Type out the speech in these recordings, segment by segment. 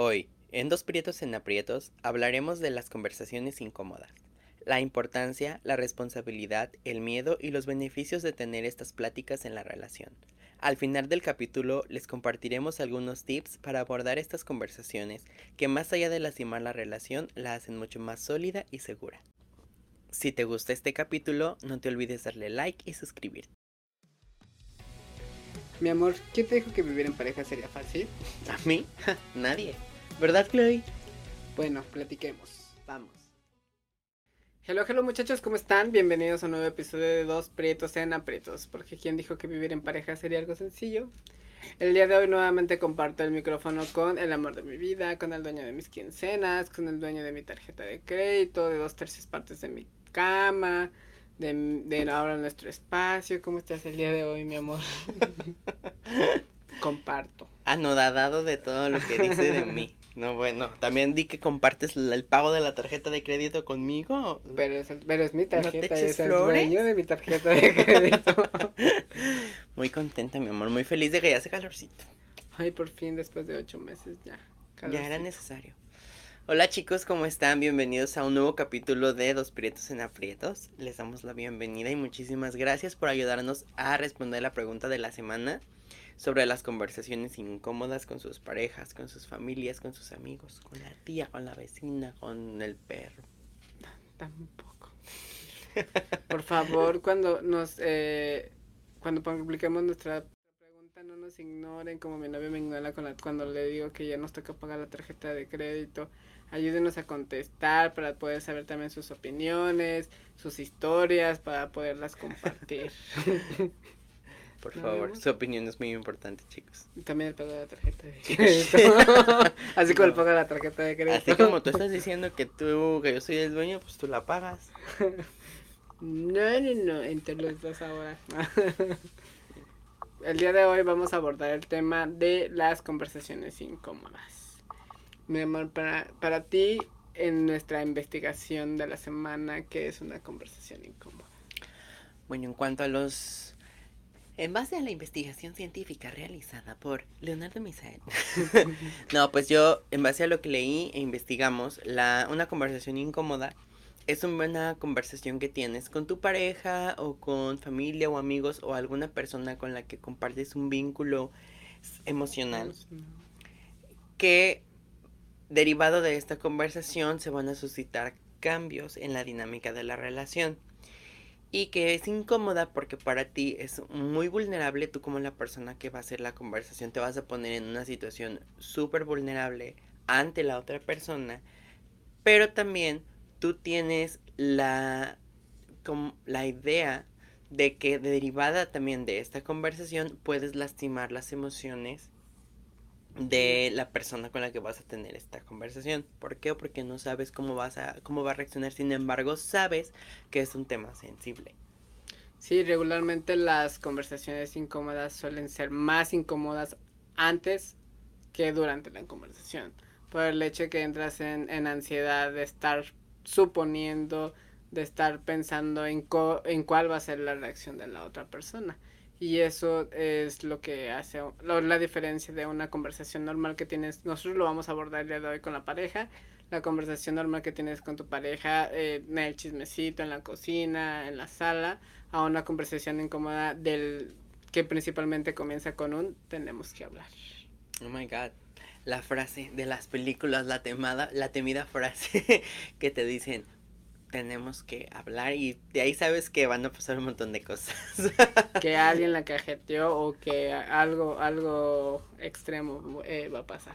Hoy, en Dos Prietos en Aprietos, hablaremos de las conversaciones incómodas, la importancia, la responsabilidad, el miedo y los beneficios de tener estas pláticas en la relación. Al final del capítulo les compartiremos algunos tips para abordar estas conversaciones que más allá de lastimar la relación la hacen mucho más sólida y segura. Si te gusta este capítulo, no te olvides darle like y suscribirte. Mi amor, ¿quién te dijo que vivir en pareja sería fácil? ¿A mí? Nadie. ¿Verdad, Chloe? Bueno, platiquemos. Vamos. Hello, hello muchachos, ¿cómo están? Bienvenidos a un nuevo episodio de Dos Prietos en Aprietos. Porque ¿quién dijo que vivir en pareja sería algo sencillo? El día de hoy nuevamente comparto el micrófono con el amor de mi vida, con el dueño de mis quincenas, con el dueño de mi tarjeta de crédito, de dos tercias partes de mi cama, de, de ahora nuestro espacio. ¿Cómo estás el día de hoy, mi amor? Comparto. Anodadado de todo lo que dice de mí. No, bueno, también di que compartes el pago de la tarjeta de crédito conmigo. Pero es, pero es mi tarjeta, eches es el dueño de mi tarjeta de crédito. Muy contenta, mi amor, muy feliz de que ya hace calorcito. Ay, por fin, después de ocho meses ya. Ya era Calorcito. necesario. Hola chicos, ¿cómo están? Bienvenidos a un nuevo capítulo de Dos Prietos en Aprietos. Les damos la bienvenida y muchísimas gracias por ayudarnos a responder la pregunta de la semana sobre las conversaciones incómodas con sus parejas, con sus familias, con sus amigos, con la tía, con la vecina, con el perro. Tampoco. Por favor, cuando nos eh, cuando publiquemos nuestra pregunta no nos ignoren como mi novio me ignora con la- cuando le digo que ya nos toca pagar la tarjeta de crédito. Ayúdenos a contestar para poder saber también sus opiniones, sus historias, para poderlas compartir. Por No, favor, su opinión es muy importante, chicos. También el pago de la tarjeta de crédito. Así como el pago de la tarjeta de crédito. Así como tú estás diciendo que tú, que yo soy el dueño, pues tú la pagas. No, no, no, entre los dos ahora. El día de hoy vamos a abordar el tema de las conversaciones incómodas. Mi amor, para, para ti, en nuestra investigación de la semana, ¿qué es una conversación incómoda? Bueno, en cuanto a los... En base a la investigación científica realizada por Leonardo Misael. no, pues yo, en base a lo que leí e investigamos, la, una conversación incómoda es una conversación que tienes con tu pareja o con familia o amigos o alguna persona con la que compartes un vínculo emocional que derivado de esta conversación se van a suscitar cambios en la dinámica de la relación y que es incómoda porque para ti es muy vulnerable, tú como la persona que va a hacer la conversación te vas a poner en una situación súper vulnerable ante la otra persona, pero también tú tienes la, com- la idea de que derivada también de esta conversación puedes lastimar las emociones de la persona con la que vas a tener esta conversación. ¿Por qué? Porque no sabes cómo vas a cómo va a reaccionar, sin embargo, sabes que es un tema sensible. Sí, regularmente las conversaciones incómodas suelen ser más incómodas antes que durante la conversación. Por el hecho de que entras en, en ansiedad de estar suponiendo, de estar pensando en, co- en cuál va a ser la reacción de la otra persona. Y eso es lo que hace la diferencia de una conversación normal que tienes. Nosotros lo vamos a abordar el día de hoy con la pareja. La conversación normal que tienes con tu pareja, eh, en el chismecito, en la cocina, en la sala, a una conversación incómoda del que principalmente comienza con un tenemos que hablar. Oh my god. La frase de las películas, la temada, la temida frase que te dicen tenemos que hablar y de ahí sabes que van a pasar un montón de cosas. Que alguien la cajeteó o que algo algo extremo eh, va a pasar.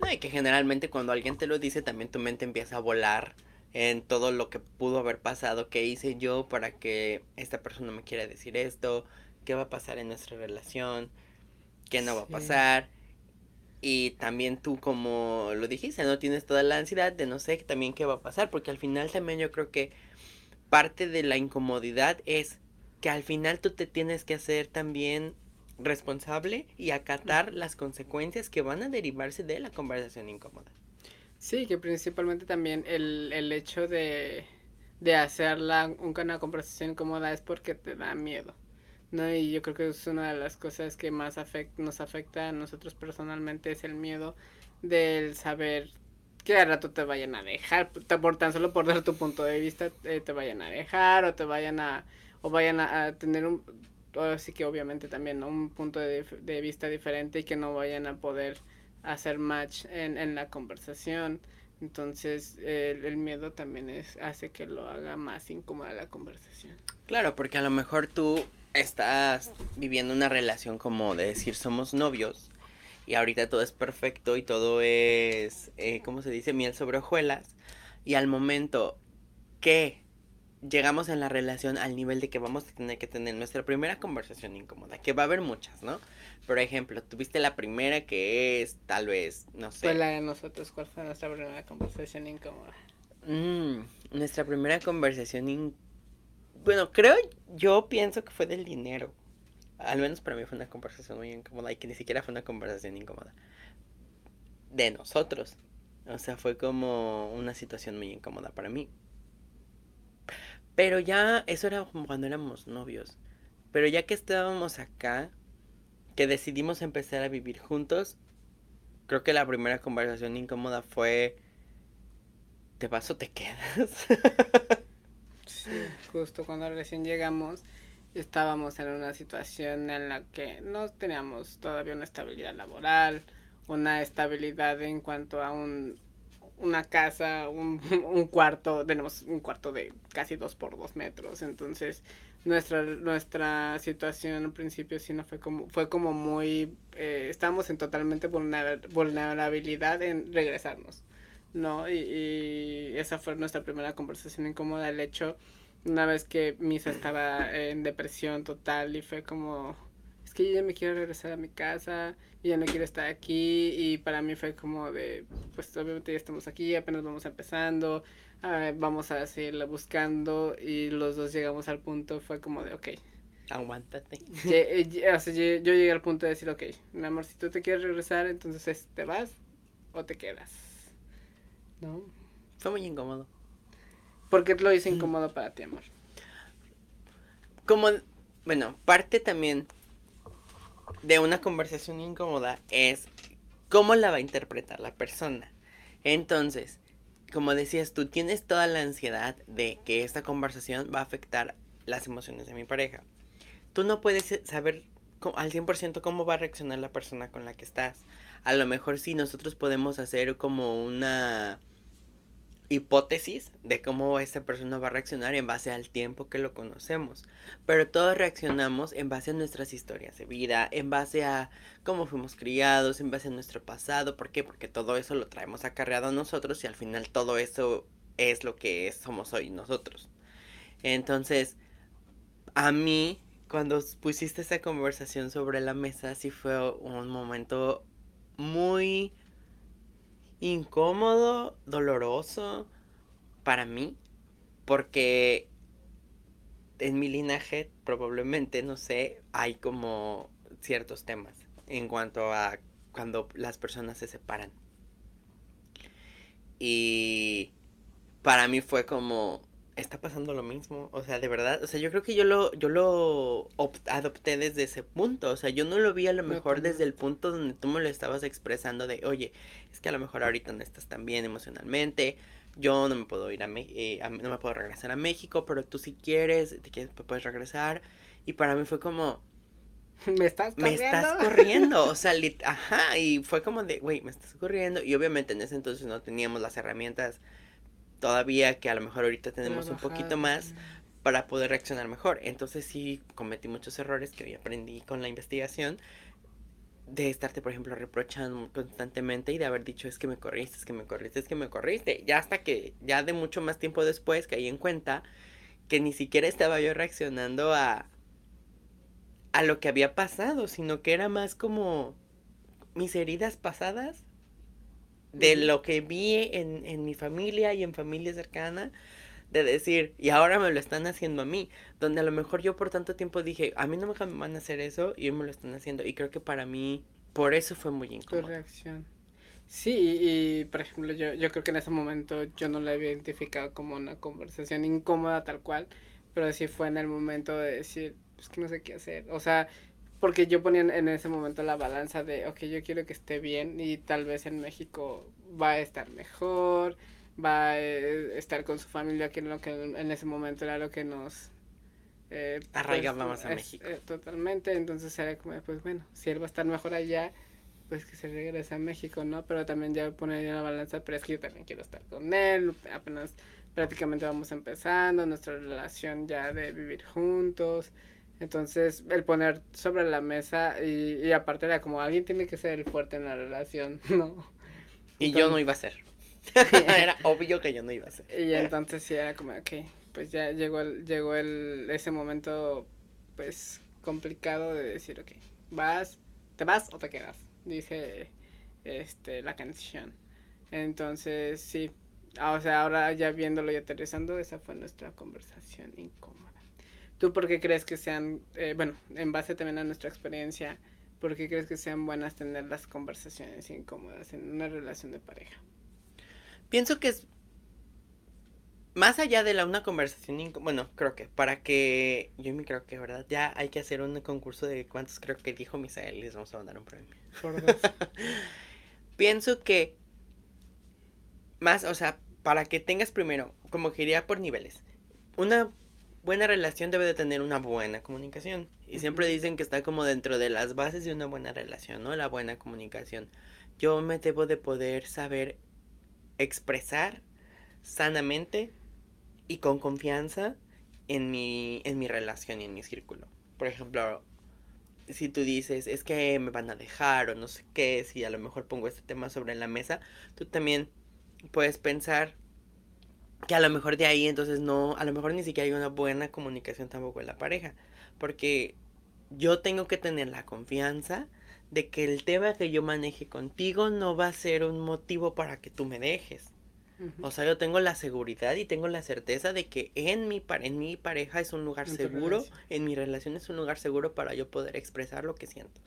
No, y que generalmente cuando alguien te lo dice, también tu mente empieza a volar en todo lo que pudo haber pasado, qué hice yo para que esta persona me quiera decir esto, qué va a pasar en nuestra relación, qué no va a pasar. Y también tú, como lo dijiste, no tienes toda la ansiedad de no sé también qué va a pasar, porque al final también yo creo que parte de la incomodidad es que al final tú te tienes que hacer también responsable y acatar las consecuencias que van a derivarse de la conversación incómoda. Sí, que principalmente también el, el hecho de, de hacerla un- una conversación incómoda es porque te da miedo. ¿No? Y yo creo que es una de las cosas que más afect- nos afecta a nosotros personalmente es el miedo del saber que al rato te vayan a dejar, por tan solo por dar tu punto de vista, eh, te vayan a dejar o te vayan a, o vayan a, tener un, así que obviamente también un punto de, de, vista diferente y que no vayan a poder hacer match en, en la conversación. Entonces el miedo también es, hace que lo haga más incómoda la conversación. Claro, porque a lo mejor tú estás viviendo una relación como de decir somos novios y ahorita todo es perfecto y todo es, eh, ¿cómo se dice? Miel sobre hojuelas. Y al momento que llegamos en la relación al nivel de que vamos a tener que tener nuestra primera conversación incómoda, que va a haber muchas, ¿no? Por ejemplo, tuviste la primera que es tal vez, no sé. Fue la de nosotros, ¿cuál fue nuestra primera conversación incómoda? Mm, nuestra primera conversación incómoda. Bueno, creo, yo pienso que fue del dinero. Al menos para mí fue una conversación muy incómoda y que ni siquiera fue una conversación incómoda. De nosotros. O sea, fue como una situación muy incómoda para mí. Pero ya, eso era como cuando éramos novios. Pero ya que estábamos acá, que decidimos empezar a vivir juntos, creo que la primera conversación incómoda fue, ¿te vas o te quedas? sí, justo cuando recién llegamos, estábamos en una situación en la que no teníamos todavía una estabilidad laboral, una estabilidad en cuanto a un, una casa, un, un cuarto, tenemos un cuarto de casi dos por dos metros, entonces nuestra nuestra situación al principio sí no fue como fue como muy eh, estábamos en totalmente vulnerabilidad en regresarnos no y, y, esa fue nuestra primera conversación incómoda. El hecho una vez que Misa estaba en depresión total y fue como es que yo ya me quiero regresar a mi casa y ya no quiero estar aquí y para mí fue como de pues obviamente ya estamos aquí apenas vamos empezando vamos a seguirla buscando y los dos llegamos al punto, fue como de, ok. Aguántate. Eh, yo, llegué al punto de decir, ok, mi amor, si tú te quieres regresar, entonces te vas o te quedas. ¿No? Fue muy incómodo. ¿Por qué lo hice mm. incómodo para ti, amor? Como, bueno, parte también de una conversación incómoda es cómo la va a interpretar la persona. Entonces, como decías tú, tienes toda la ansiedad de que esta conversación va a afectar las emociones de mi pareja. Tú no puedes saber al 100% cómo va a reaccionar la persona con la que estás. A lo mejor sí nosotros podemos hacer como una hipótesis de cómo esta persona va a reaccionar en base al tiempo que lo conocemos. Pero todos reaccionamos en base a nuestras historias de vida, en base a cómo fuimos criados, en base a nuestro pasado. ¿Por qué? Porque todo eso lo traemos acarreado a nosotros y al final todo eso es lo que somos hoy nosotros. Entonces, a mí, cuando pusiste esa conversación sobre la mesa, sí fue un momento muy incómodo, doloroso para mí, porque en mi linaje probablemente, no sé, hay como ciertos temas en cuanto a cuando las personas se separan. Y para mí fue como, está pasando lo mismo. O sea, de verdad, o sea, yo creo que yo lo, yo lo adopté desde ese punto. O sea, yo no lo vi a lo mejor desde el punto donde tú me lo estabas expresando de, oye, es que a lo mejor ahorita no estás tan bien emocionalmente. Yo no me puedo ir a, eh, no me puedo regresar a México, pero tú si quieres, te quieres, puedes regresar. Y para mí fue como, me estás corriendo. Me estás corriendo, o sea, ajá, y fue como de, güey, me estás corriendo. Y obviamente en ese entonces no teníamos las herramientas todavía que a lo mejor ahorita tenemos un poquito más para poder reaccionar mejor. Entonces sí cometí muchos errores que hoy aprendí con la investigación de estarte, por ejemplo, reprochando constantemente y de haber dicho es que me corriste, es que me corriste, es que me corriste. Ya hasta que, ya de mucho más tiempo después caí en cuenta que ni siquiera estaba yo reaccionando a, a lo que había pasado, sino que era más como mis heridas pasadas de lo que vi en, en mi familia y en familia cercana, de decir, y ahora me lo están haciendo a mí, donde a lo mejor yo por tanto tiempo dije, a mí no me van a hacer eso y me lo están haciendo, y creo que para mí, por eso fue muy incómodo. Tu reacción. Sí, y, por ejemplo, yo, yo creo que en ese momento yo no la había identificado como una conversación incómoda tal cual, pero sí fue en el momento de decir, pues que no sé qué hacer, o sea, porque yo ponía en ese momento la balanza de, ok, yo quiero que esté bien y tal vez en México va a estar mejor, va a eh, estar con su familia, que, lo que en ese momento era lo que nos... Eh, pues, a México. Eh, totalmente, entonces era como, pues bueno, si él va a estar mejor allá, pues que se regrese a México, ¿no? Pero también ya poner la balanza, pero es que yo también quiero estar con él, apenas prácticamente vamos empezando nuestra relación ya de vivir juntos. Entonces, el poner sobre la mesa y, y aparte era como alguien tiene que ser el fuerte en la relación, ¿no? Y yo no iba a ser. era obvio que yo no iba a ser. Y entonces sí era como, ok, pues ya llegó el, llegó el, ese momento, pues, complicado de decir, ok, vas, te vas o te quedas, dice, este, la canción. Entonces, sí, o sea, ahora ya viéndolo y aterrizando, esa fue nuestra conversación incómoda. ¿Tú por qué crees que sean, eh, bueno, en base también a nuestra experiencia, por qué crees que sean buenas tener las conversaciones incómodas en una relación de pareja? Pienso que es más allá de la una conversación, bueno, creo que para que yo me creo que, ¿verdad? Ya hay que hacer un concurso de cuántos creo que dijo Misael y les vamos a mandar un premio. Por Pienso que más, o sea, para que tengas primero, como que iría por niveles. Una buena relación debe de tener una buena comunicación. Y siempre dicen que está como dentro de las bases de una buena relación, ¿no? La buena comunicación. Yo me debo de poder saber expresar sanamente y con confianza en mi, en mi relación y en mi círculo. Por ejemplo, si tú dices, es que me van a dejar o no sé qué, si a lo mejor pongo este tema sobre la mesa, tú también puedes pensar que a lo mejor de ahí entonces no, a lo mejor ni siquiera hay una buena comunicación tampoco en la pareja, porque yo tengo que tener la confianza de que el tema que yo maneje contigo no va a ser un motivo para que tú me dejes. O sea, yo tengo la seguridad y tengo la certeza de que en mi, en mi pareja es un lugar seguro, en mi relación es un lugar seguro para yo poder expresar lo que siento.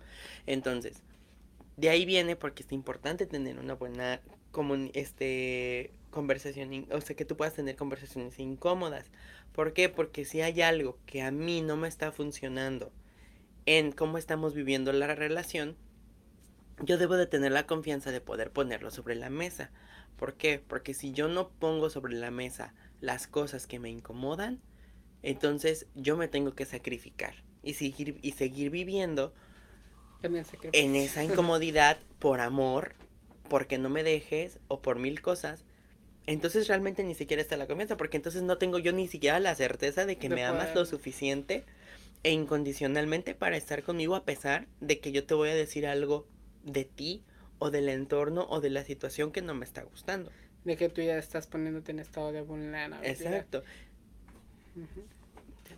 Entonces, de ahí viene porque es importante tener una buena este, conversación, o sea, que tú puedas tener conversaciones incómodas. ¿Por qué? Porque si hay algo que a mí no me está funcionando en cómo estamos viviendo la relación, yo debo de tener la confianza de poder ponerlo sobre la mesa. ¿Por qué? Porque si yo no pongo sobre la mesa las cosas que me incomodan, entonces yo me tengo que sacrificar y seguir, y seguir viviendo en esa incomodidad por amor, porque no me dejes o por mil cosas entonces realmente ni siquiera está la confianza, porque entonces no tengo yo ni siquiera la certeza de que me amas lo suficiente e incondicionalmente para estar conmigo a pesar de que yo te voy a decir algo de ti o del entorno o de la situación que no me está gustando. De que tú ya estás poniéndote en estado de vulnerabilidad. Exacto.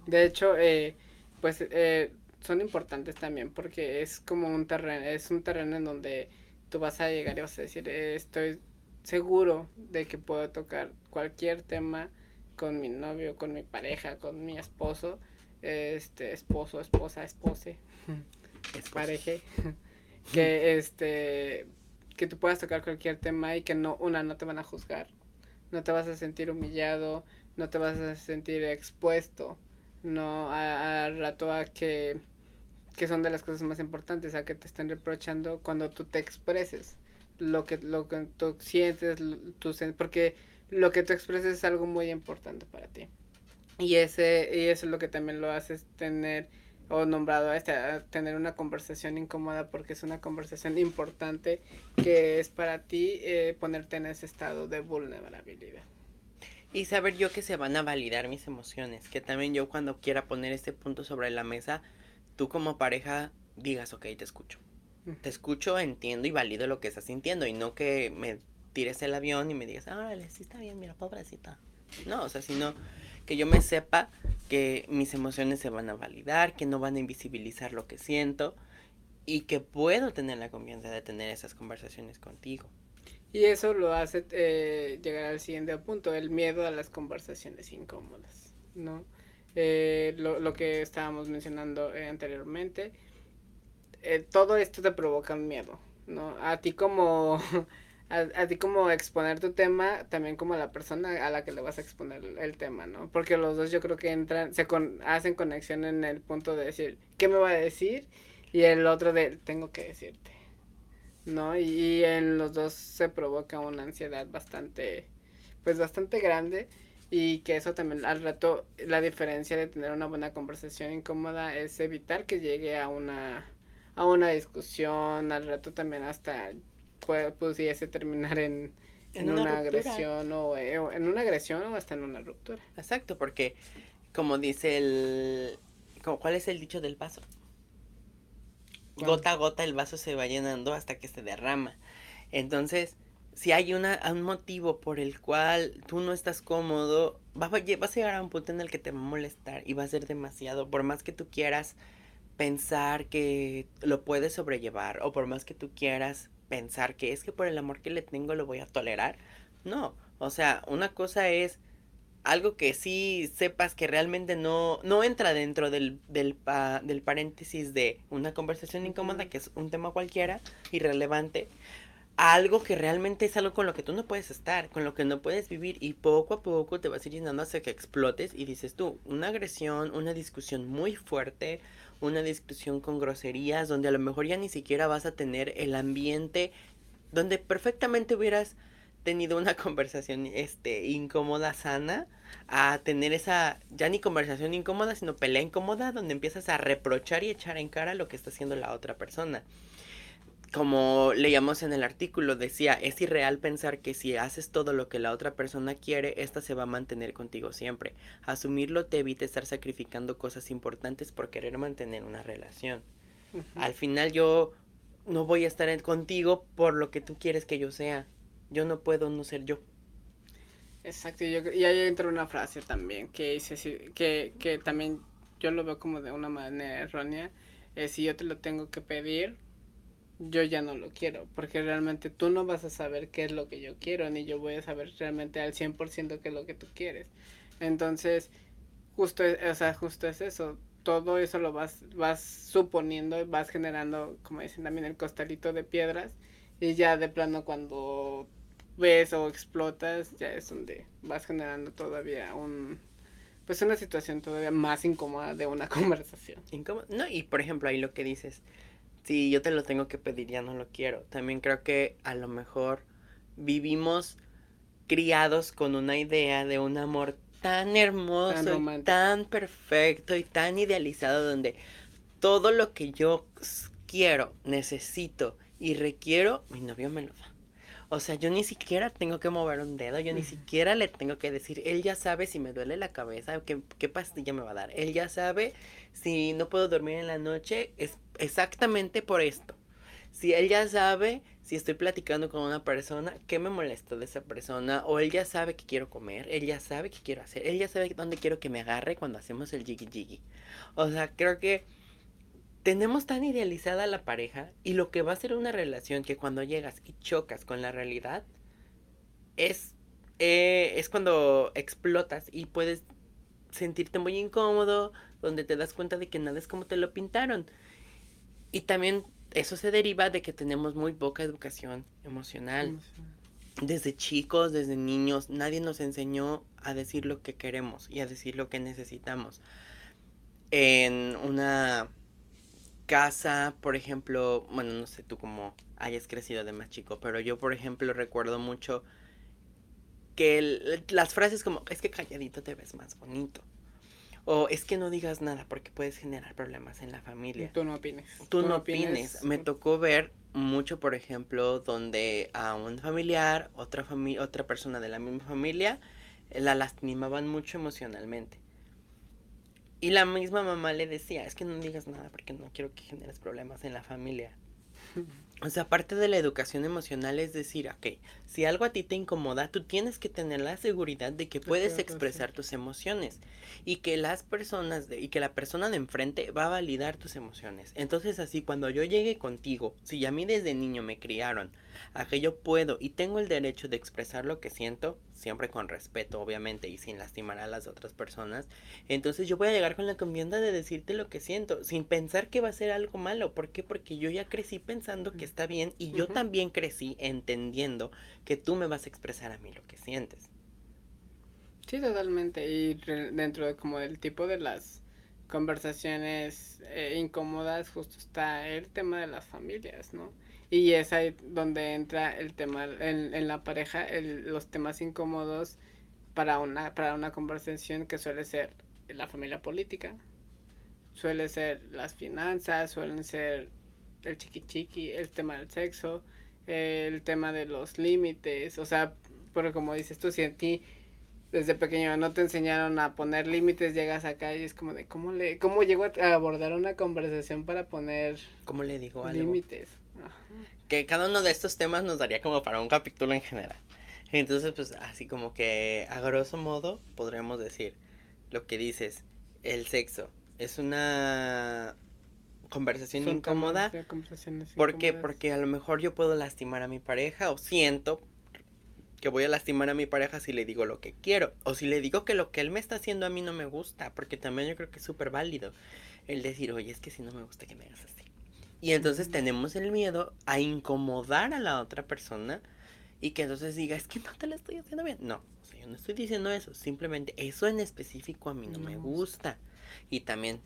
De hecho, eh, pues eh, son importantes también porque es como un terreno, es un terreno en donde tú vas a llegar y vas a decir, eh, estoy seguro de que puedo tocar cualquier tema con mi novio, con mi pareja, con mi esposo, este, esposo, esposa, espose, pareje, que este, que tú puedas tocar cualquier tema y que no, una, no te van a juzgar, no te vas a sentir humillado, no te vas a sentir expuesto, no, al rato a que, que son de las cosas más importantes, a que te estén reprochando cuando tú te expreses lo que, lo que tú sientes, porque lo que tú expresas es algo muy importante para ti. Y, ese, y eso es lo que también lo hace tener o nombrado a, este, tener una conversación incómoda porque es una conversación importante que es para ti eh, ponerte en ese estado de vulnerabilidad. Y saber yo que se van a validar mis emociones, que también yo cuando quiera poner este punto sobre la mesa, tú como pareja digas, ok, te escucho te escucho, entiendo y valido lo que estás sintiendo y no que me tires el avión y me digas, órale, sí está bien, mira, pobrecita. No, o sea, sino que yo me sepa que mis emociones se van a validar, que no van a invisibilizar lo que siento y que puedo tener la confianza de tener esas conversaciones contigo. Y eso lo hace eh, llegar al siguiente punto, el miedo a las conversaciones incómodas, ¿no? Eh, lo, lo, que estábamos mencionando eh, anteriormente, eh, todo esto te provoca miedo, ¿no? A ti como, a, ti como exponer tu tema, también como a la persona a la que le vas a exponer el, tema, ¿no? Porque los dos yo creo que entran, se con, hacen conexión en el punto de decir, ¿qué me va a decir? Y el otro de tengo que decirte. ¿No? Y, en los dos se provoca una ansiedad bastante, pues bastante grande. Y que eso también al rato, la diferencia de tener una buena conversación incómoda es evitar que llegue a una, a una discusión, al rato también hasta pudiese terminar en, en, una, agresión o, eh, o, en una agresión o hasta en una ruptura. Exacto, porque como dice el... ¿Cuál es el dicho del vaso? Gota a gota el vaso se va llenando hasta que se derrama. Entonces, si hay una, un motivo por el cual tú no estás cómodo, vas, vas a llegar a un punto en el que te va a molestar y va a ser demasiado. Por más que tú quieras pensar que lo puedes sobrellevar o por más que tú quieras pensar que es que por el amor que le tengo lo voy a tolerar. No, o sea, una cosa es algo que sí sepas que realmente no, no entra dentro del, del, del paréntesis de una conversación incómoda, que es un tema cualquiera, irrelevante, algo que realmente es algo con lo que tú no puedes estar, con lo que no puedes vivir y poco a poco te vas a ir llenando hasta que explotes y dices tú, una agresión, una discusión muy fuerte, una discusión con groserías, donde a lo mejor ya ni siquiera vas a tener el ambiente donde perfectamente hubieras tenido una conversación este incómoda sana a tener esa ya ni conversación incómoda sino pelea incómoda donde empiezas a reprochar y echar en cara lo que está haciendo la otra persona como leíamos en el artículo, decía, es irreal pensar que si haces todo lo que la otra persona quiere, esta se va a mantener contigo siempre. Asumirlo te evita estar sacrificando cosas importantes por querer mantener una relación. Al final yo no voy a estar contigo por lo que tú quieres que yo sea. Yo no puedo no ser yo. Exacto, y, ahí entra una frase también que dice que, que también yo lo veo como de una manera errónea. Si yo te lo tengo que pedir, yo ya no lo quiero, porque realmente tú no vas a saber qué es lo que yo quiero, ni yo voy a saber realmente al 100% qué es lo que tú quieres. Entonces, justo es, o sea, justo es eso, todo eso lo vas, vas suponiendo, vas generando, como dicen también, el costalito de piedras, y ya de plano cuando ves o explotas, ya es donde vas generando todavía un, pues una situación todavía más incómoda de una conversación. Incómoda, no, y por ejemplo ahí lo que dices, si yo te lo tengo que pedir, ya no lo quiero. También creo que a lo mejor vivimos criados con una idea de un amor tan hermoso, tan, perfecto y tan idealizado donde todo lo que yo quiero, necesito y requiero, mi novio me lo da. O sea, yo ni siquiera tengo que mover un dedo, yo ni siquiera le tengo que decir, él ya sabe si me duele la cabeza, qué, qué pastilla me va a dar. Él ya sabe si no puedo dormir en la noche, es exactamente por esto. Si él ya sabe, si estoy platicando con una persona, qué me molesta de esa persona, o él ya sabe que quiero comer, él ya sabe qué quiero hacer, él ya sabe dónde quiero que me agarre cuando hacemos el jiggy jiggy. O sea, creo que tenemos tan idealizada la pareja y lo que va a ser una relación que cuando llegas y chocas con la realidad es, eh, es cuando explotas y puedes sentirte muy incómodo, donde te das cuenta de que nada es como te lo pintaron. Y también eso se deriva de que tenemos muy poca educación emocional. Desde chicos, desde niños, nadie nos enseñó a decir lo que queremos y a decir lo que necesitamos. En una casa, por ejemplo, bueno, no sé tú cómo hayas crecido de más chico, pero yo, por ejemplo, recuerdo mucho que las frases como, es que calladito te ves más bonito. O es que no digas nada porque puedes generar problemas en la familia. Tú no opines. Tú, no opines. Me tocó ver mucho, por ejemplo, donde a un familiar, otra, familia otra persona de la misma familia, la lastimaban mucho emocionalmente. Y la misma mamá le decía, es que no digas nada porque no quiero que generes problemas en la familia. O sea, parte de la educación emocional es decir, ok, si algo a ti te incomoda, tú tienes que tener la seguridad de que puedes expresar tus emociones y que las personas de, y que la persona de enfrente va a validar tus emociones. Entonces así cuando yo llegue contigo, si a mí desde niño me criaron a que yo puedo y tengo el derecho de expresar lo que siento, siempre con respeto obviamente y sin lastimar a las otras personas, entonces yo voy a llegar con la confianza de decirte lo que siento, sin pensar que va a ser algo malo. ¿Por qué? Porque yo ya crecí pensando que está bien y yo también crecí entendiendo que tú me vas a expresar a mí lo que sientes. Sí, totalmente. Y dentro de como del tipo de las conversaciones eh, incómodas, justo está el tema de las familias, ¿no? Y es ahí donde entra el tema en, en la pareja, el, los temas incómodos para una, para una conversación que suele ser la familia política, suele ser las finanzas, suelen ser el chiqui chiqui, el tema del sexo, el tema de los límites, o sea, pero como dices tú, si a ti desde pequeño no te enseñaron a poner límites, llegas acá y es como de cómo le cómo llego a abordar una conversación para poner ¿Cómo le digo algo? límites. Que cada uno de estos temas nos daría como para un capítulo en general. Entonces, pues así como que a grosso modo podríamos decir lo que dices, el sexo es una conversación incómoda. ¿Por qué? Porque a lo mejor yo puedo lastimar a mi pareja o siento que voy a lastimar a mi pareja si le digo lo que quiero o si le digo que lo que él me está haciendo a mí no me gusta, porque también yo creo que es súper válido el decir, oye, es que si no me gusta que me hagas así. Y entonces tenemos el miedo a incomodar a la otra persona y que entonces diga, es que no te lo estoy haciendo bien. No, yo no estoy diciendo eso, simplemente eso en específico a mí no, me gusta. Y también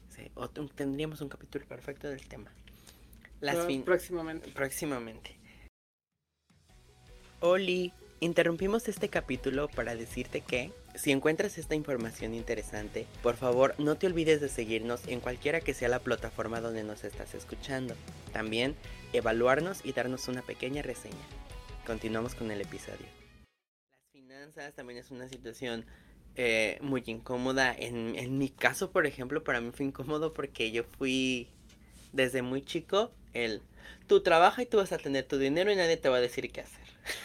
tendríamos un capítulo perfecto del tema. Las próximamente. Próximamente. Oli, interrumpimos este capítulo para decirte que si encuentras esta información interesante, por favor no te olvides de seguirnos en cualquiera que sea la plataforma donde nos estás escuchando. También evaluarnos y darnos una pequeña reseña. Continuamos con el episodio. Las finanzas también es una situación eh, muy incómoda. En, en mi caso, por ejemplo, para mí fue incómodo porque yo fui desde muy chico el tú trabaja y tú vas a tener tu dinero y nadie te va a decir qué hacer.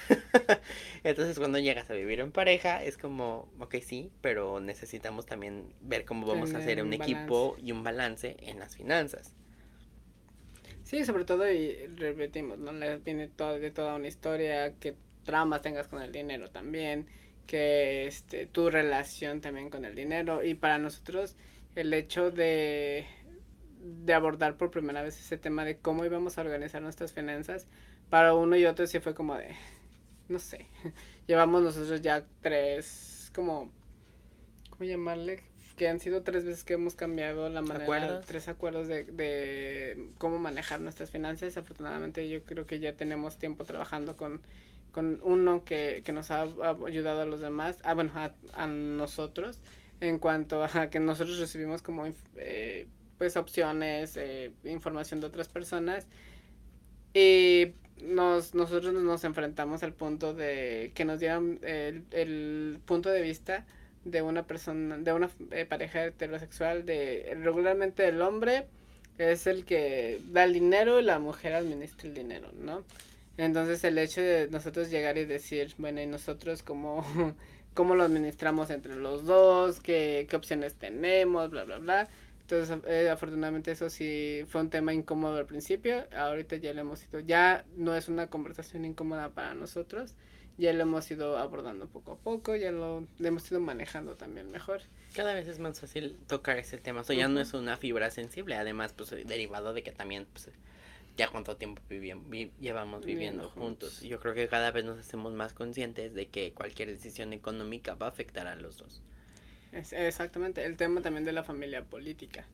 Entonces cuando llegas a vivir en pareja es como, ok, sí, pero necesitamos también ver cómo vamos a hacer un, equipo y un balance en las finanzas. Sí, sobre todo, y repetimos, ¿no? Viene todo, de toda una historia, que tramas tengas con el dinero también, que este, tu relación también con el dinero. Y para nosotros, el hecho de, de abordar por primera vez ese tema de cómo íbamos a organizar nuestras finanzas, para uno y otro sí fue como de, no sé, llevamos nosotros ya tres, como, ¿cómo llamarle? Que han sido tres veces que hemos cambiado la manera, tres acuerdos de, de cómo manejar nuestras finanzas. Afortunadamente yo creo que ya tenemos tiempo trabajando con, con uno que, que nos ha ayudado a los demás, ah, bueno, a, nosotros, en cuanto a que nosotros recibimos como, eh, pues, opciones, eh, información de otras personas. Y nos, nosotros nos enfrentamos al punto de que nos dieran el, el punto de vista de una persona, de una eh, pareja heterosexual, de regularmente el hombre es el que da el dinero y la mujer administra el dinero, ¿no? Entonces el hecho de nosotros llegar y decir, bueno, y nosotros cómo, cómo lo administramos entre los dos, qué, qué opciones tenemos, bla, bla, bla, entonces, eh, afortunadamente eso sí fue un tema incómodo al principio, ahorita ya lo hemos ido, ya no es una conversación incómoda para nosotros, ya lo hemos ido abordando poco a poco, ya lo, hemos ido manejando también mejor. Cada vez es más fácil tocar ese tema, o sea, ya no es una fibra sensible, además, pues derivado de que también, pues, ya cuánto tiempo llevamos viviendo, juntos. Yo creo que cada vez nos hacemos más conscientes de que cualquier decisión económica va a afectar a los dos exactamente, el tema también de la familia política,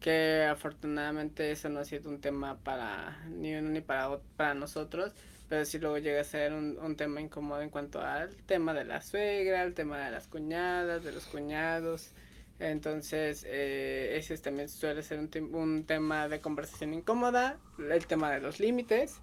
que afortunadamente eso no ha sido un tema para ni uno ni para, para nosotros, pero sí luego llega a ser un, un tema incómodo en cuanto al tema de la suegra, el tema de las cuñadas, de los cuñados. Entonces, eh, ese también suele ser un, un tema de conversación incómoda, el tema de los límites,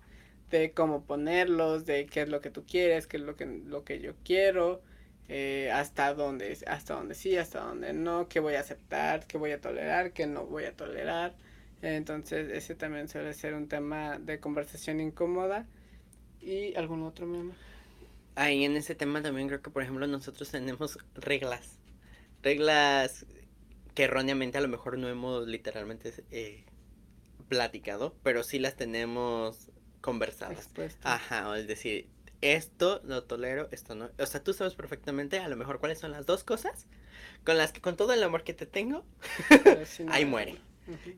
de cómo ponerlos, de qué es lo que tú quieres, qué es lo que, lo que yo quiero, eh, hasta dónde, hasta dónde sí, hasta dónde no, qué voy a aceptar, qué voy a tolerar, qué no voy a tolerar. Entonces ese también suele ser un tema de conversación incómoda. ¿Y algún otro meme? Ahí en ese tema también creo que por ejemplo nosotros tenemos reglas. Reglas que erróneamente a lo mejor no hemos literalmente eh, platicado, pero sí las tenemos conversadas. Ajá, es decir, esto lo tolero, esto no. O sea, tú sabes perfectamente a lo mejor cuáles son las dos cosas con las que con todo el amor que te tengo, ahí muere.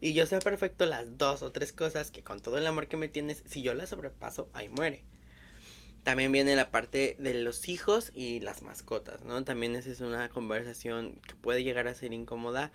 Y yo sé perfecto las dos o tres cosas que con todo el amor que me tienes, si yo las sobrepaso, ahí muere. También viene la parte de los hijos y las mascotas, ¿no? También esa es una conversación que puede llegar a ser incómoda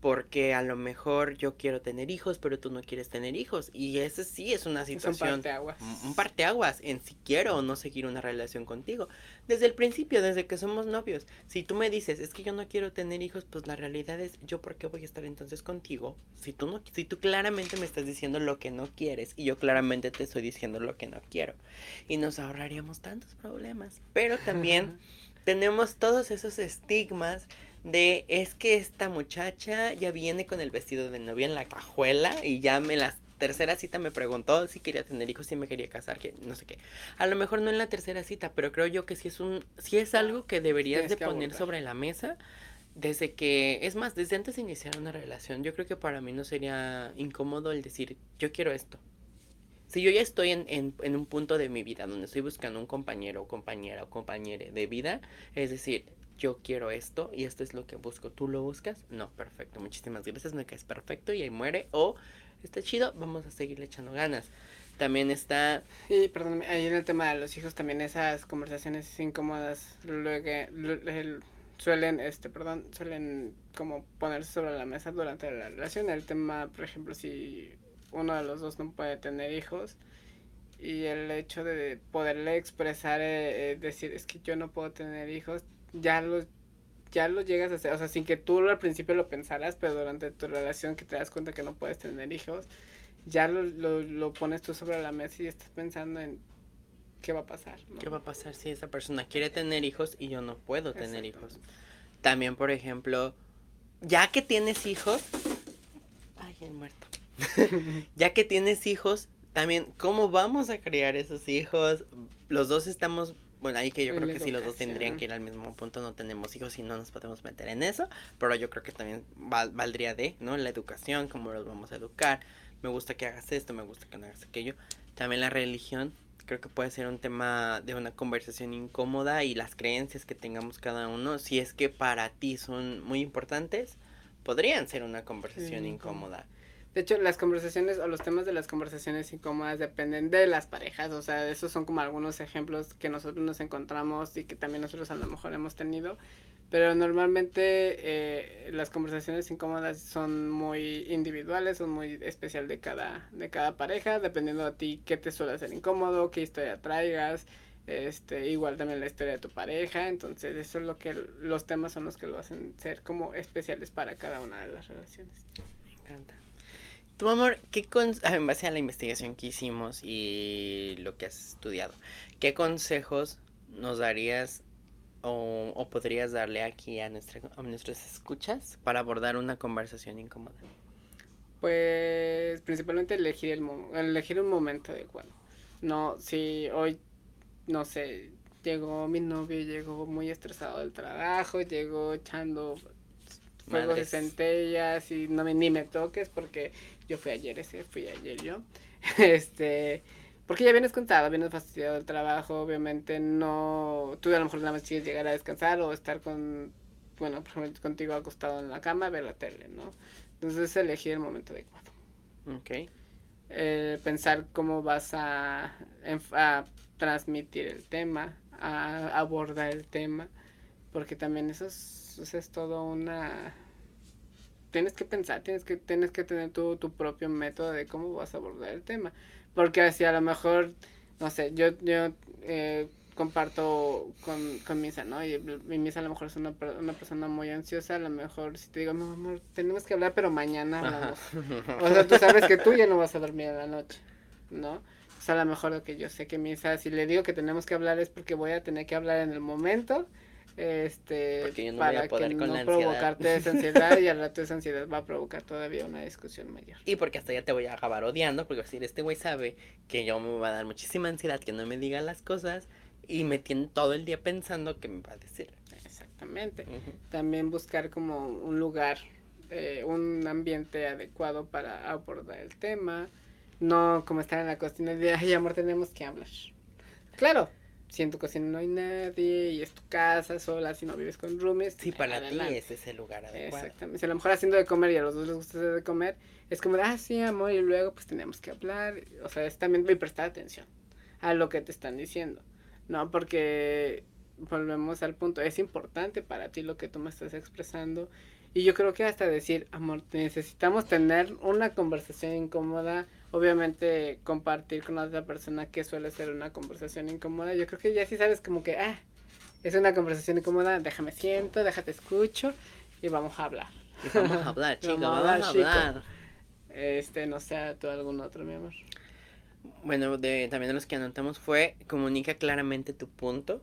porque a lo mejor yo quiero tener hijos, pero tú no quieres tener hijos. Y ese sí es una situación. Es un parteaguas. Un parteaguas en si quiero o no seguir una relación contigo. Desde el principio, desde que somos novios. Si tú me dices, es que yo no quiero tener hijos, pues la realidad es, ¿yo por qué voy a estar entonces contigo? Si tú, no, si tú claramente me estás diciendo lo que no quieres y yo claramente te estoy diciendo lo que no quiero. Y nos ahorraríamos tantos problemas. Pero también tenemos todos esos estigmas de es que esta muchacha ya viene con el vestido de novia en la cajuela y ya me la tercera cita me preguntó si quería tener hijos, si me quería casar, que no sé qué. A lo mejor no en la tercera cita, pero creo yo que sí es un sí es algo que deberías de poner sobre la mesa desde que es más, desde antes de iniciar una relación, yo creo que para mí no sería incómodo el decir, yo quiero esto. Si yo ya estoy en, en, en un punto de mi vida donde estoy buscando un compañero o compañera o compañere de vida, es decir, yo quiero esto y esto es lo que busco. ¿Tú lo buscas? No, perfecto. Muchísimas gracias, me caes perfecto y ahí muere. O está chido, vamos a seguirle echando ganas. También está... Y perdón, ahí en el tema de los hijos también esas conversaciones incómodas luego suelen, este, perdón, suelen como ponerse sobre la mesa durante la relación. El tema, por ejemplo, si uno de los dos no puede tener hijos y el hecho de poderle expresar, eh, eh, decir, es que yo no puedo tener hijos, ya lo, ya lo llegas a hacer, o sea, sin que tú al principio lo pensaras, pero durante tu relación que te das cuenta que no puedes tener hijos, ya lo, lo, pones tú sobre la mesa y estás pensando en qué va a pasar. ¿Qué va a pasar si esa persona quiere tener hijos y yo no puedo tener hijos? También, por ejemplo, ya que tienes hijos, ay, el muerto. ya que tienes hijos, también, ¿cómo vamos a criar esos hijos? Los dos estamos bueno, ahí que yo creo que sí los dos tendrían que ir al mismo punto, no tenemos hijos y no nos podemos meter en eso, pero yo creo que también valdría de, ¿no? La educación, cómo los vamos a educar, me gusta que hagas esto, me gusta que no hagas aquello. También la religión, creo que puede ser un tema de una conversación incómoda y las creencias que tengamos cada uno, si es que para ti son muy importantes, podrían ser una conversación incómoda. De hecho, las conversaciones o los temas de las conversaciones incómodas dependen de las parejas, o sea, esos son como algunos ejemplos que nosotros nos encontramos y que también nosotros a lo mejor hemos tenido, pero normalmente eh, las conversaciones incómodas son muy individuales, son muy especial de cada, de cada pareja, dependiendo de ti qué te suele hacer incómodo, qué historia traigas, este, igual también la historia de tu pareja, entonces eso es lo que los temas son los que lo hacen ser como especiales para cada una de las relaciones. Me encanta. Tu amor, ¿qué con en base a la investigación que hicimos y lo que has estudiado, qué consejos nos darías o, podrías darle aquí a, nuestra, nuestras escuchas para abordar una conversación incómoda? Pues principalmente elegir, el elegir un momento adecuado. No, si hoy, no sé, llegó mi novio, llegó muy estresado del trabajo, llegó echando fuegos de centellas y no me, ni me toques porque yo fui ayer ese, fui ayer yo. este, porque ya vienes contado, vienes fastidiado del trabajo, obviamente no, tú a lo mejor nada más quieres llegar a descansar o estar con, bueno, por ejemplo, contigo acostado en la cama, ver la tele, ¿no? Entonces elegir el momento adecuado. Ok. Eh, pensar cómo vas a, a transmitir el tema, a abordar el tema, porque también eso es, eso es todo una tienes que pensar, tienes que, tienes que tener tu, tu propio método de cómo vas a abordar el tema. Porque así a lo mejor, no sé, yo, yo eh, comparto con, con Misa, ¿no? Y mi Misa a lo mejor es una, una persona muy ansiosa, a lo mejor si te digo, no, amor, tenemos que hablar, pero mañana hablamos. o sea, tú sabes que tú ya no vas a dormir en la noche, ¿no? O sea, a lo mejor lo que yo sé que Misa, si le digo que tenemos que hablar es porque voy a tener que hablar en el momento este para que no provocarte esa ansiedad y al rato esa ansiedad va a provocar todavía una discusión mayor. Y porque hasta ya te voy a acabar odiando, porque decir, este güey sabe que yo me va a dar muchísima ansiedad, que no me diga las cosas y me tiene todo el día pensando que me va a decir. Exactamente. También buscar como un lugar, eh, un ambiente adecuado para abordar el tema, no como estar en la cocina de, ay amor, tenemos que hablar. Claro, si en tu cocina no hay nadie y es tu casa sola, si no vives con roomies. Sí, para ti ese es el lugar adecuado. Exactamente. Si a lo mejor haciendo de comer y a los dos les gusta hacer de comer, es como, ah, sí, amor, y luego pues tenemos que hablar. O sea, es también prestar atención a lo que te están diciendo. No, porque volvemos al punto, es importante para ti lo que tú me estás expresando Y yo creo que hasta decir, amor, necesitamos tener una conversación incómoda, obviamente compartir con otra persona que suele ser una conversación incómoda. Yo creo que ya sí sabes como que, ah, es una conversación incómoda, déjame siento, déjate escucho y vamos a hablar. Y vamos a hablar, chico, vamos, a hablar. Este, no sé, tú algún otro, mi amor. Bueno, de, también de los que anotamos fue comunica claramente tu punto.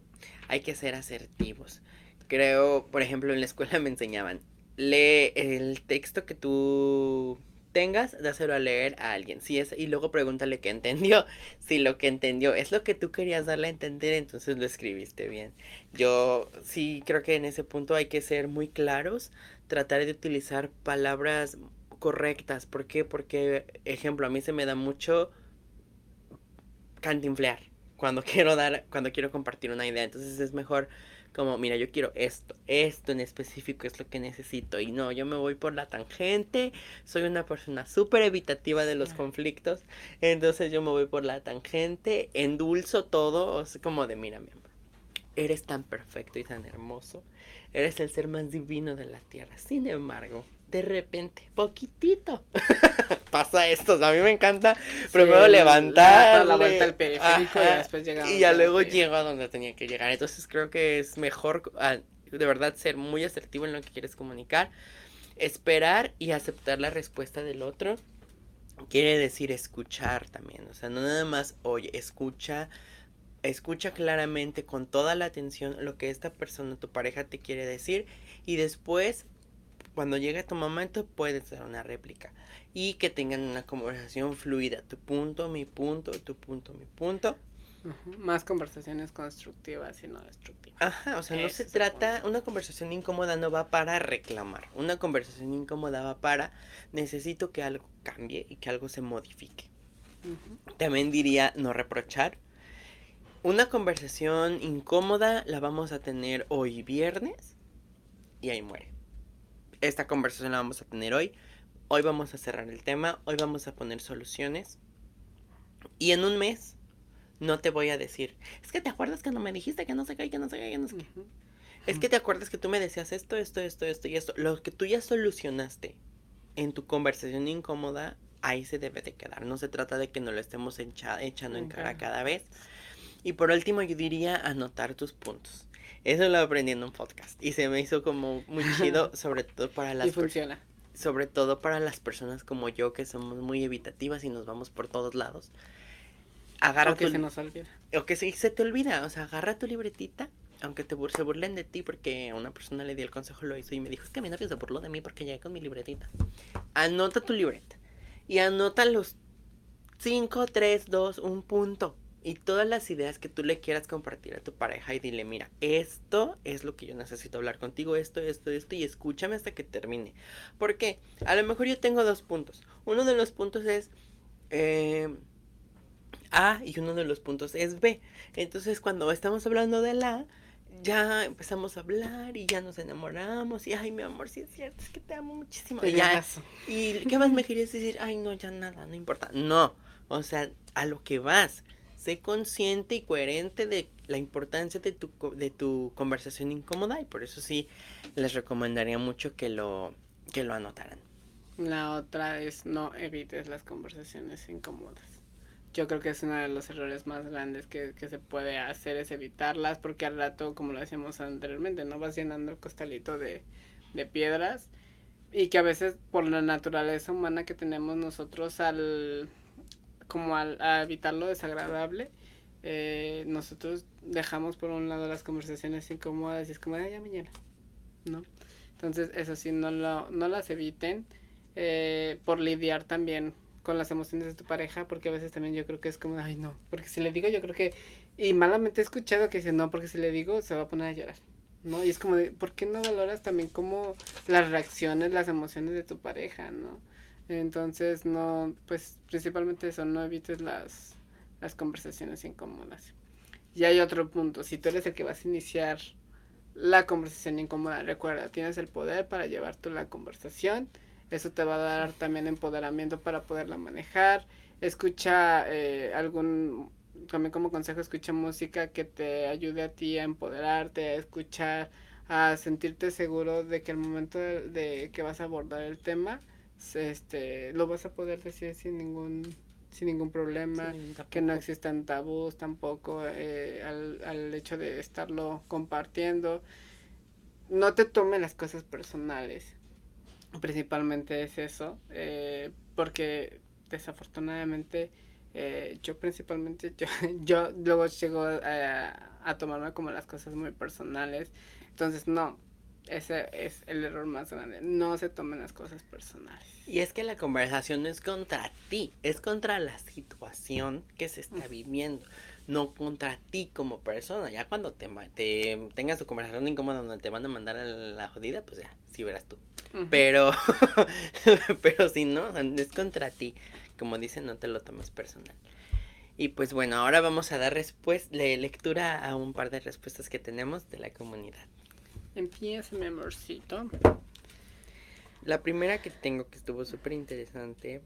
Hay que ser asertivos. Creo, por ejemplo, en la escuela me enseñaban, lee el texto que tú tengas, dáselo a leer a alguien. Si es, y luego pregúntale qué entendió. Si lo que entendió es lo que tú querías darle a entender, entonces lo escribiste bien. Yo sí creo que en ese punto hay que ser muy claros, tratar de utilizar palabras correctas. ¿Por qué? Porque, ejemplo, a mí se me da mucho cantinflear cuando quiero dar, cuando quiero compartir una idea. Entonces es mejor como, mira, yo quiero esto, esto en específico es lo que necesito. Y no, yo me voy por la tangente, soy una persona súper evitativa de los conflictos, entonces yo me voy por la tangente, endulzo todo, o sea, como de, mira, mi amor, eres tan perfecto y tan hermoso, eres el ser más divino de la tierra. Sin embargo, de repente, poquitito, pasa esto. a mí me encanta primero levantar. La vuelta al periférico y después llegar. Y ya luego llego a donde tenía que llegar. Entonces creo que es mejor, ah, de verdad, ser muy asertivo en lo que quieres comunicar. Esperar y aceptar la respuesta del otro. Quiere decir escuchar también. O sea, no nada más, oye, escucha escucha claramente con toda la atención lo que esta persona, tu pareja, te quiere decir y después cuando llegue tu momento puedes dar una réplica y que tengan una conversación fluida, tu punto, mi punto, tu punto, mi punto. Más conversaciones constructivas y no destructivas. Ajá, o sea, no se trata, una conversación incómoda no va para reclamar, una conversación incómoda va para necesito que algo cambie y que algo se modifique. También diría no reprochar. Una conversación incómoda la vamos a tener hoy viernes y ahí muere esta conversación la vamos a tener hoy. Hoy vamos a cerrar el tema, hoy vamos a poner soluciones. Y en un mes no te voy a decir, es que te acuerdas que no me dijiste que no se cae, que no se cae, que no se cae. Es que te acuerdas que tú me decías esto, esto, esto, esto y esto. Lo que tú ya solucionaste en tu conversación incómoda, ahí se debe de quedar. No se trata de que nos lo estemos echando en cara cada vez. Y por último, yo diría anotar tus puntos. Eso lo aprendí en un podcast y se me hizo como muy chido, sobre todo para las... Y funciona. Sobre todo para las personas como yo que somos muy evitativas y nos vamos por todos lados. Agarra o que se nos olvida. O que se, se te olvida, o sea, agarra tu libretita, aunque te se burlen de ti porque una persona le di el consejo, lo hizo y me dijo, es que mi novio se burló de mí porque llegué con mi libretita. Anota tu libreta y anota los 5, 3, 2, un punto y todas las ideas que tú le quieras compartir a tu pareja y dile, mira, esto es lo que yo necesito hablar contigo, esto, esto, esto, y escúchame hasta que termine. Porque a lo mejor yo tengo dos puntos. Uno de los puntos es eh, A y uno de los puntos es B. Entonces cuando estamos hablando de la ya empezamos a hablar y ya nos enamoramos y ay mi amor sí es cierto es que te amo muchísimo y ya y qué más me querías decir ay no ya nada no importa no o sea a lo que vas sé consciente y coherente de la importancia de tu, de tu conversación incómoda y por eso sí les recomendaría mucho que lo, que lo anotaran. La otra es no evites las conversaciones incómodas. Yo creo que es uno de los errores más grandes que, se puede hacer es evitarlas porque al rato, como lo decíamos anteriormente, no vas llenando el costalito de, de piedras y que a veces por la naturaleza humana que tenemos nosotros al como al, a evitar lo desagradable, eh, nosotros dejamos por un lado las conversaciones incómodas y es como, ya mañana, ¿no? Entonces, eso sí, no, lo, no las eviten eh, por lidiar también con las emociones de tu pareja, porque a veces también yo creo que es como, ay, no, porque si le digo, yo creo que, y malamente he escuchado que dice, no, porque si le digo, se va a poner a llorar, ¿no? Y es como, de, ¿por qué no valoras también como las reacciones, las emociones de tu pareja, ¿no? Entonces, no, pues principalmente eso, no evites las, las conversaciones incómodas. Y hay otro punto, si tú eres el que vas a iniciar la conversación incómoda, recuerda, tienes el poder para llevar tú la conversación, eso te va a dar también empoderamiento para poderla manejar, escucha eh, algún, también como consejo, escucha música que te ayude a ti a empoderarte, a escuchar a sentirte seguro de que al momento de que vas a abordar el tema, este, lo vas a poder decir sin ningún sin ningún problema, que no existan tabús tampoco eh, al, al hecho de estarlo compartiendo. No te tomen las cosas personales. Principalmente es eso, eh, porque desafortunadamente eh, yo principalmente, yo, yo luego llego a, a tomarme como las cosas muy personales. Entonces, no, ese es el error más grande. No se tomen las cosas personales. Y es que la conversación no es contra ti, es contra la situación que se está viviendo, no contra ti como persona. Ya cuando te, te tengas tu conversación incómoda donde te van a mandar a la jodida, pues ya, sí verás tú. Pero, pero si no, es contra ti. Como dicen, no te lo tomes personal. Y pues bueno, ahora vamos a dar respuesta, lectura a un par de respuestas que tenemos de la comunidad. Empieza, mi amorcito. La primera que tengo que estuvo súper interesante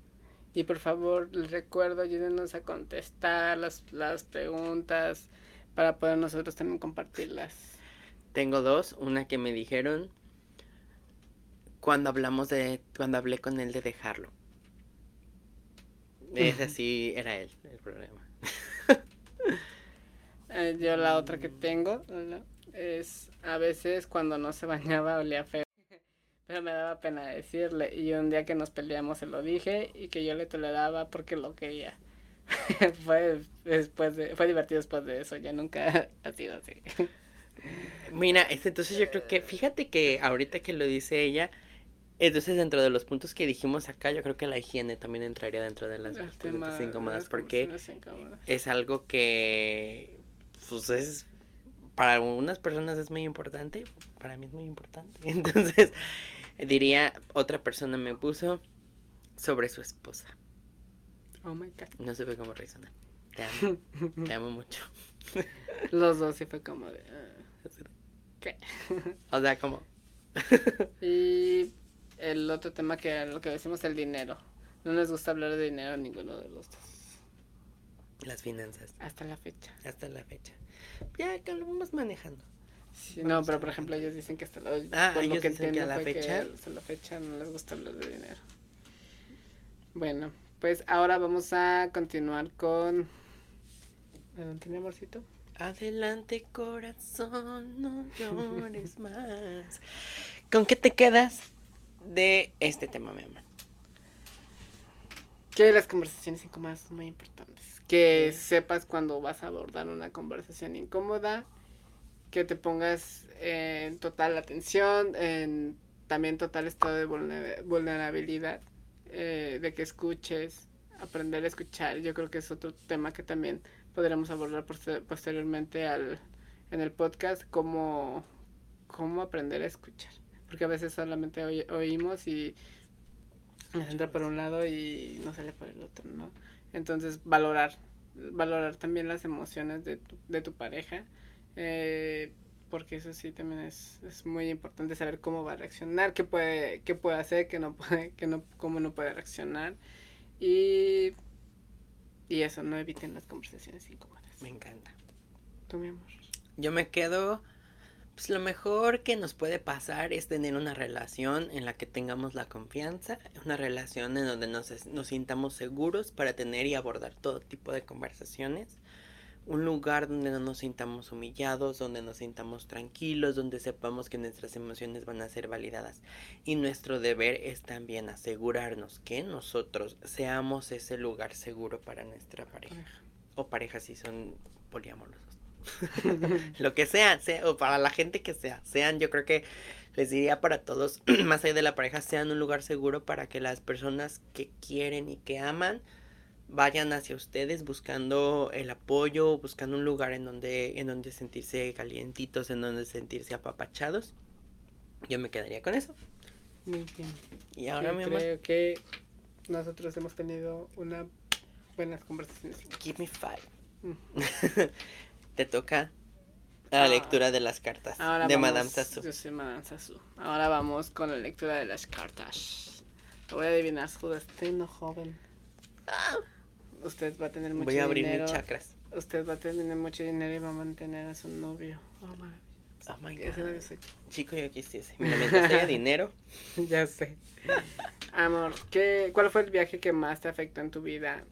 Y por favor, les recuerdo, ayúdenos a contestar las, las preguntas para poder nosotros también compartirlas. Tengo dos, una que me dijeron cuando hablamos de, cuando hablé con él de dejarlo. Ese sí era él el problema. Eh, yo la otra que tengo ¿no? Es a veces cuando no se bañaba olía feo. Pero me daba pena decirle. Y un día que nos peleamos se lo dije y que yo le toleraba porque lo quería. fue después de, fue divertido después de eso, ya nunca ha sido así. Mira, entonces yo creo que, fíjate que ahorita que lo dice ella, entonces dentro de los puntos que dijimos acá, yo creo que la higiene también entraría dentro de las incómodas, porque es algo que, pues es, para algunas personas es muy importante, para mí es muy importante. Entonces, diría, otra persona me puso sobre su esposa. Oh my god. No supe cómo reaccionar. Te amo, te amo mucho. Los dos sí fue como de... ah, ¿Qué? O sea, como, Y el otro tema que lo que decimos el dinero. No nos gusta hablar de dinero a ninguno de los dos. las finanzas, Hasta la fecha. hasta la fecha. Ya que lo vamos manejando. Sí, no, pero por ejemplo ellos dicen que hasta la, Ah, por lo ellos que dicen que a entiendo la que hasta la fecha no les gusta hablar de dinero. Bueno, pues ahora vamos a continuar con... ¿De dónde amorcito? Adelante, corazón, no llores más. ¿Con qué te quedas de este tema, mi amor? Que las conversaciones incómodas son muy importantes. Que Sí. sepas cuando vas a abordar una conversación incómoda. Que te pongas en total atención, en también total estado de vulner- vulnerabilidad. eh, de que escuches, aprender a escuchar. Yo creo que es otro tema que también podremos abordar poster- posteriormente al, en el podcast. Cómo, cómo aprender a escuchar. Porque a veces solamente oímos y nos entra por un lado y no sale por el otro, ¿no? Entonces, valorar, valorar también las emociones de tu, de tu pareja, eh, porque eso sí también es, es muy importante saber cómo va a reaccionar, qué puede, qué puede hacer, qué no puede, qué no, cómo no puede reaccionar, y, y eso, no eviten las conversaciones incómodas. Me encanta. Tú, mi amor. Yo me quedo, pues lo mejor que nos puede pasar es tener una relación en la que tengamos la confianza, una relación en donde nos, nos sintamos seguros para tener y abordar todo tipo de conversaciones, un lugar donde no nos sintamos humillados, donde nos sintamos tranquilos, donde sepamos que nuestras emociones van a ser validadas. Y nuestro deber es también asegurarnos que nosotros seamos ese lugar seguro para nuestra pareja. O pareja si son poliamorosos. Lo que sea, sea, o para la gente que sea, sean, yo creo que les diría para todos, más allá de la pareja, sean un lugar seguro para que las personas que quieren y que aman vayan hacia ustedes buscando el apoyo, buscando un lugar en donde, en donde sentirse calientitos, en donde sentirse apapachados. Yo me quedaría con eso. Muy bien. Y ahora, Yo mi amor, creo que nosotros hemos tenido una buenas conversaciones. give me five. Mm. Te toca la Ah. lectura de las cartas Ahora de vamos- Madame Sassou. Yo soy Madame Sassou. Ahora vamos con la lectura de las cartas. Voy a adivinar joven. Usted va a tener mucho Voy a abrir dinero. mis chakras. Usted va a tener mucho dinero y va a mantener a su novio. Oh. Oh my God. lo. Chico, yo quisiese. Mira, mientras haya dinero, ya sé. Amor, ¿qué, ¿cuál fue el viaje que más te afectó en tu vida?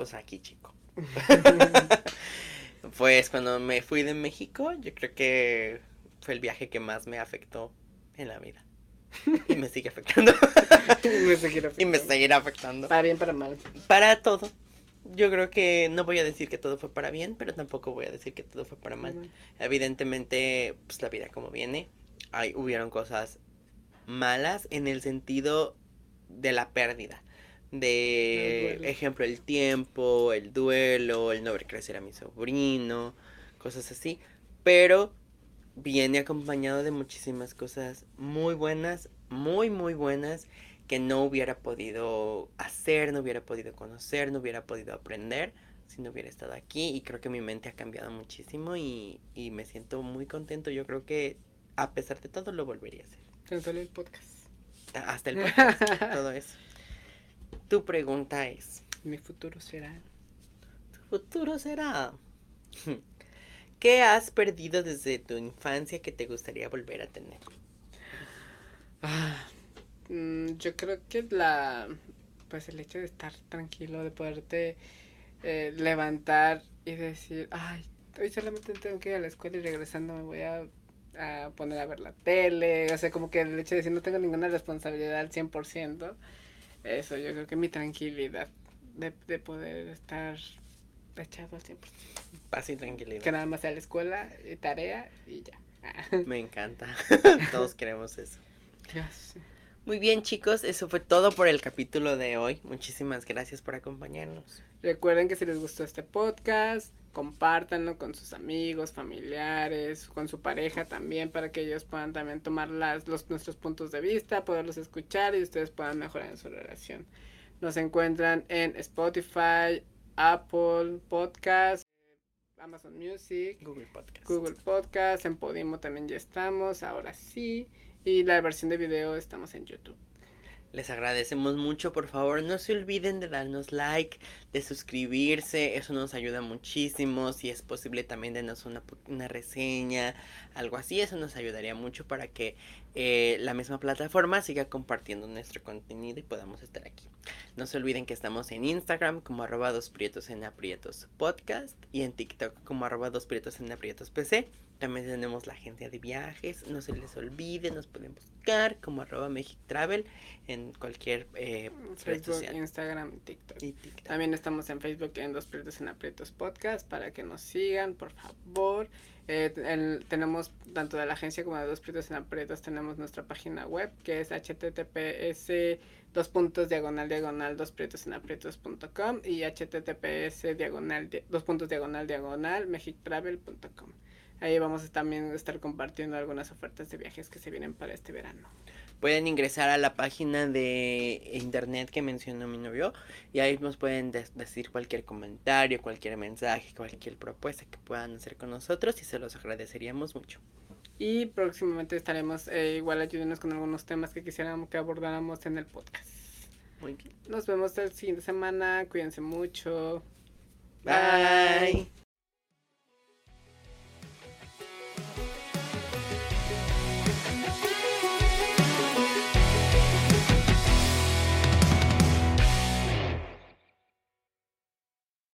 Pues aquí, chico. pues cuando me fui de México, yo creo que fue el viaje que más me afectó en la vida. Y me sigue afectando. me y me seguirá afectando. Para bien, para mal. Para todo. Yo creo que no voy a decir que todo fue para bien, pero tampoco voy a decir que todo fue para mal. Evidentemente, pues la vida como viene, hay, hubieron cosas malas en el sentido de la pérdida. De ejemplo, el tiempo, el duelo, el no ver crecer a mi sobrino, cosas así. Pero viene acompañado de muchísimas cosas muy buenas, muy, muy buenas, que no hubiera podido hacer, no hubiera podido conocer, no hubiera podido aprender si no hubiera estado aquí. Y creo que mi mente ha cambiado muchísimo y, y me siento muy contento. Yo creo que a pesar de todo lo volvería a hacer. Solo el podcast. Hasta el podcast, todo eso. Tu pregunta es, Mi futuro será. ¿tu futuro será? ¿Qué has perdido desde tu infancia que te gustaría volver a tener? Ah, mm, yo creo que la. Pues el hecho de estar tranquilo, de poderte eh, levantar y decir, ay, hoy solamente tengo que ir a la escuela y regresando me voy a, a poner a ver la tele. O sea, como que el hecho de decir no tengo ninguna responsabilidad al 100%. Eso, yo creo que mi tranquilidad de, de poder estar echado al 100%. Paz y Que tranquilidad. nada más sea la escuela, y tarea y ya. Me encanta. Todos queremos eso. Muy bien, chicos, eso fue todo por el capítulo de hoy. Muchísimas gracias por acompañarnos. Recuerden que si les gustó este podcast, compártanlo con sus amigos, familiares, con su pareja también, para que ellos puedan también tomar las, los, nuestros puntos de vista, poderlos escuchar y ustedes puedan mejorar en su relación. Nos encuentran en Spotify, Apple Podcast, Amazon Music, Google Podcast. Google Podcast, en Podimo también ya estamos, ahora sí. Y la versión de video estamos en YouTube. Les agradecemos mucho, por favor, no se olviden de darnos like, de suscribirse, eso nos ayuda muchísimo, si es posible también denos una, una reseña, algo así, eso nos ayudaría mucho para que eh, la misma plataforma siga compartiendo nuestro contenido y podamos estar aquí. No se olviden que estamos en Instagram como arroba dos en aprietos podcast y en TikTok como arroba dos en aprietos PC. También tenemos la agencia de viajes, no se les olvide, nos pueden buscar como arroba Magic Travel en cualquier eh, red Facebook, social. Instagram TikTok. Y TikTok. También estamos en Facebook en Dos Prietos en Aprietos Podcast para que nos sigan, por favor. Eh, el- tenemos tanto de la agencia como de Dos Prietos en Aprietos, tenemos nuestra página web que es https dos puntos diagonal diagonal dos prietos en aprietos.com y https diagonal di- dos puntos diagonal diagonal mexictravel.com. Ahí vamos a también estar compartiendo algunas ofertas de viajes que se vienen para este verano. Pueden ingresar a la página de internet que mencionó mi novio y ahí nos pueden decir cualquier comentario, cualquier mensaje, cualquier propuesta que puedan hacer con nosotros y se los agradeceríamos mucho. Y próximamente estaremos, eh, igual ayúdenos con algunos temas que quisiéramos que abordáramos en el podcast. Muy bien. Nos vemos el siguiente semana, cuídense mucho. Bye.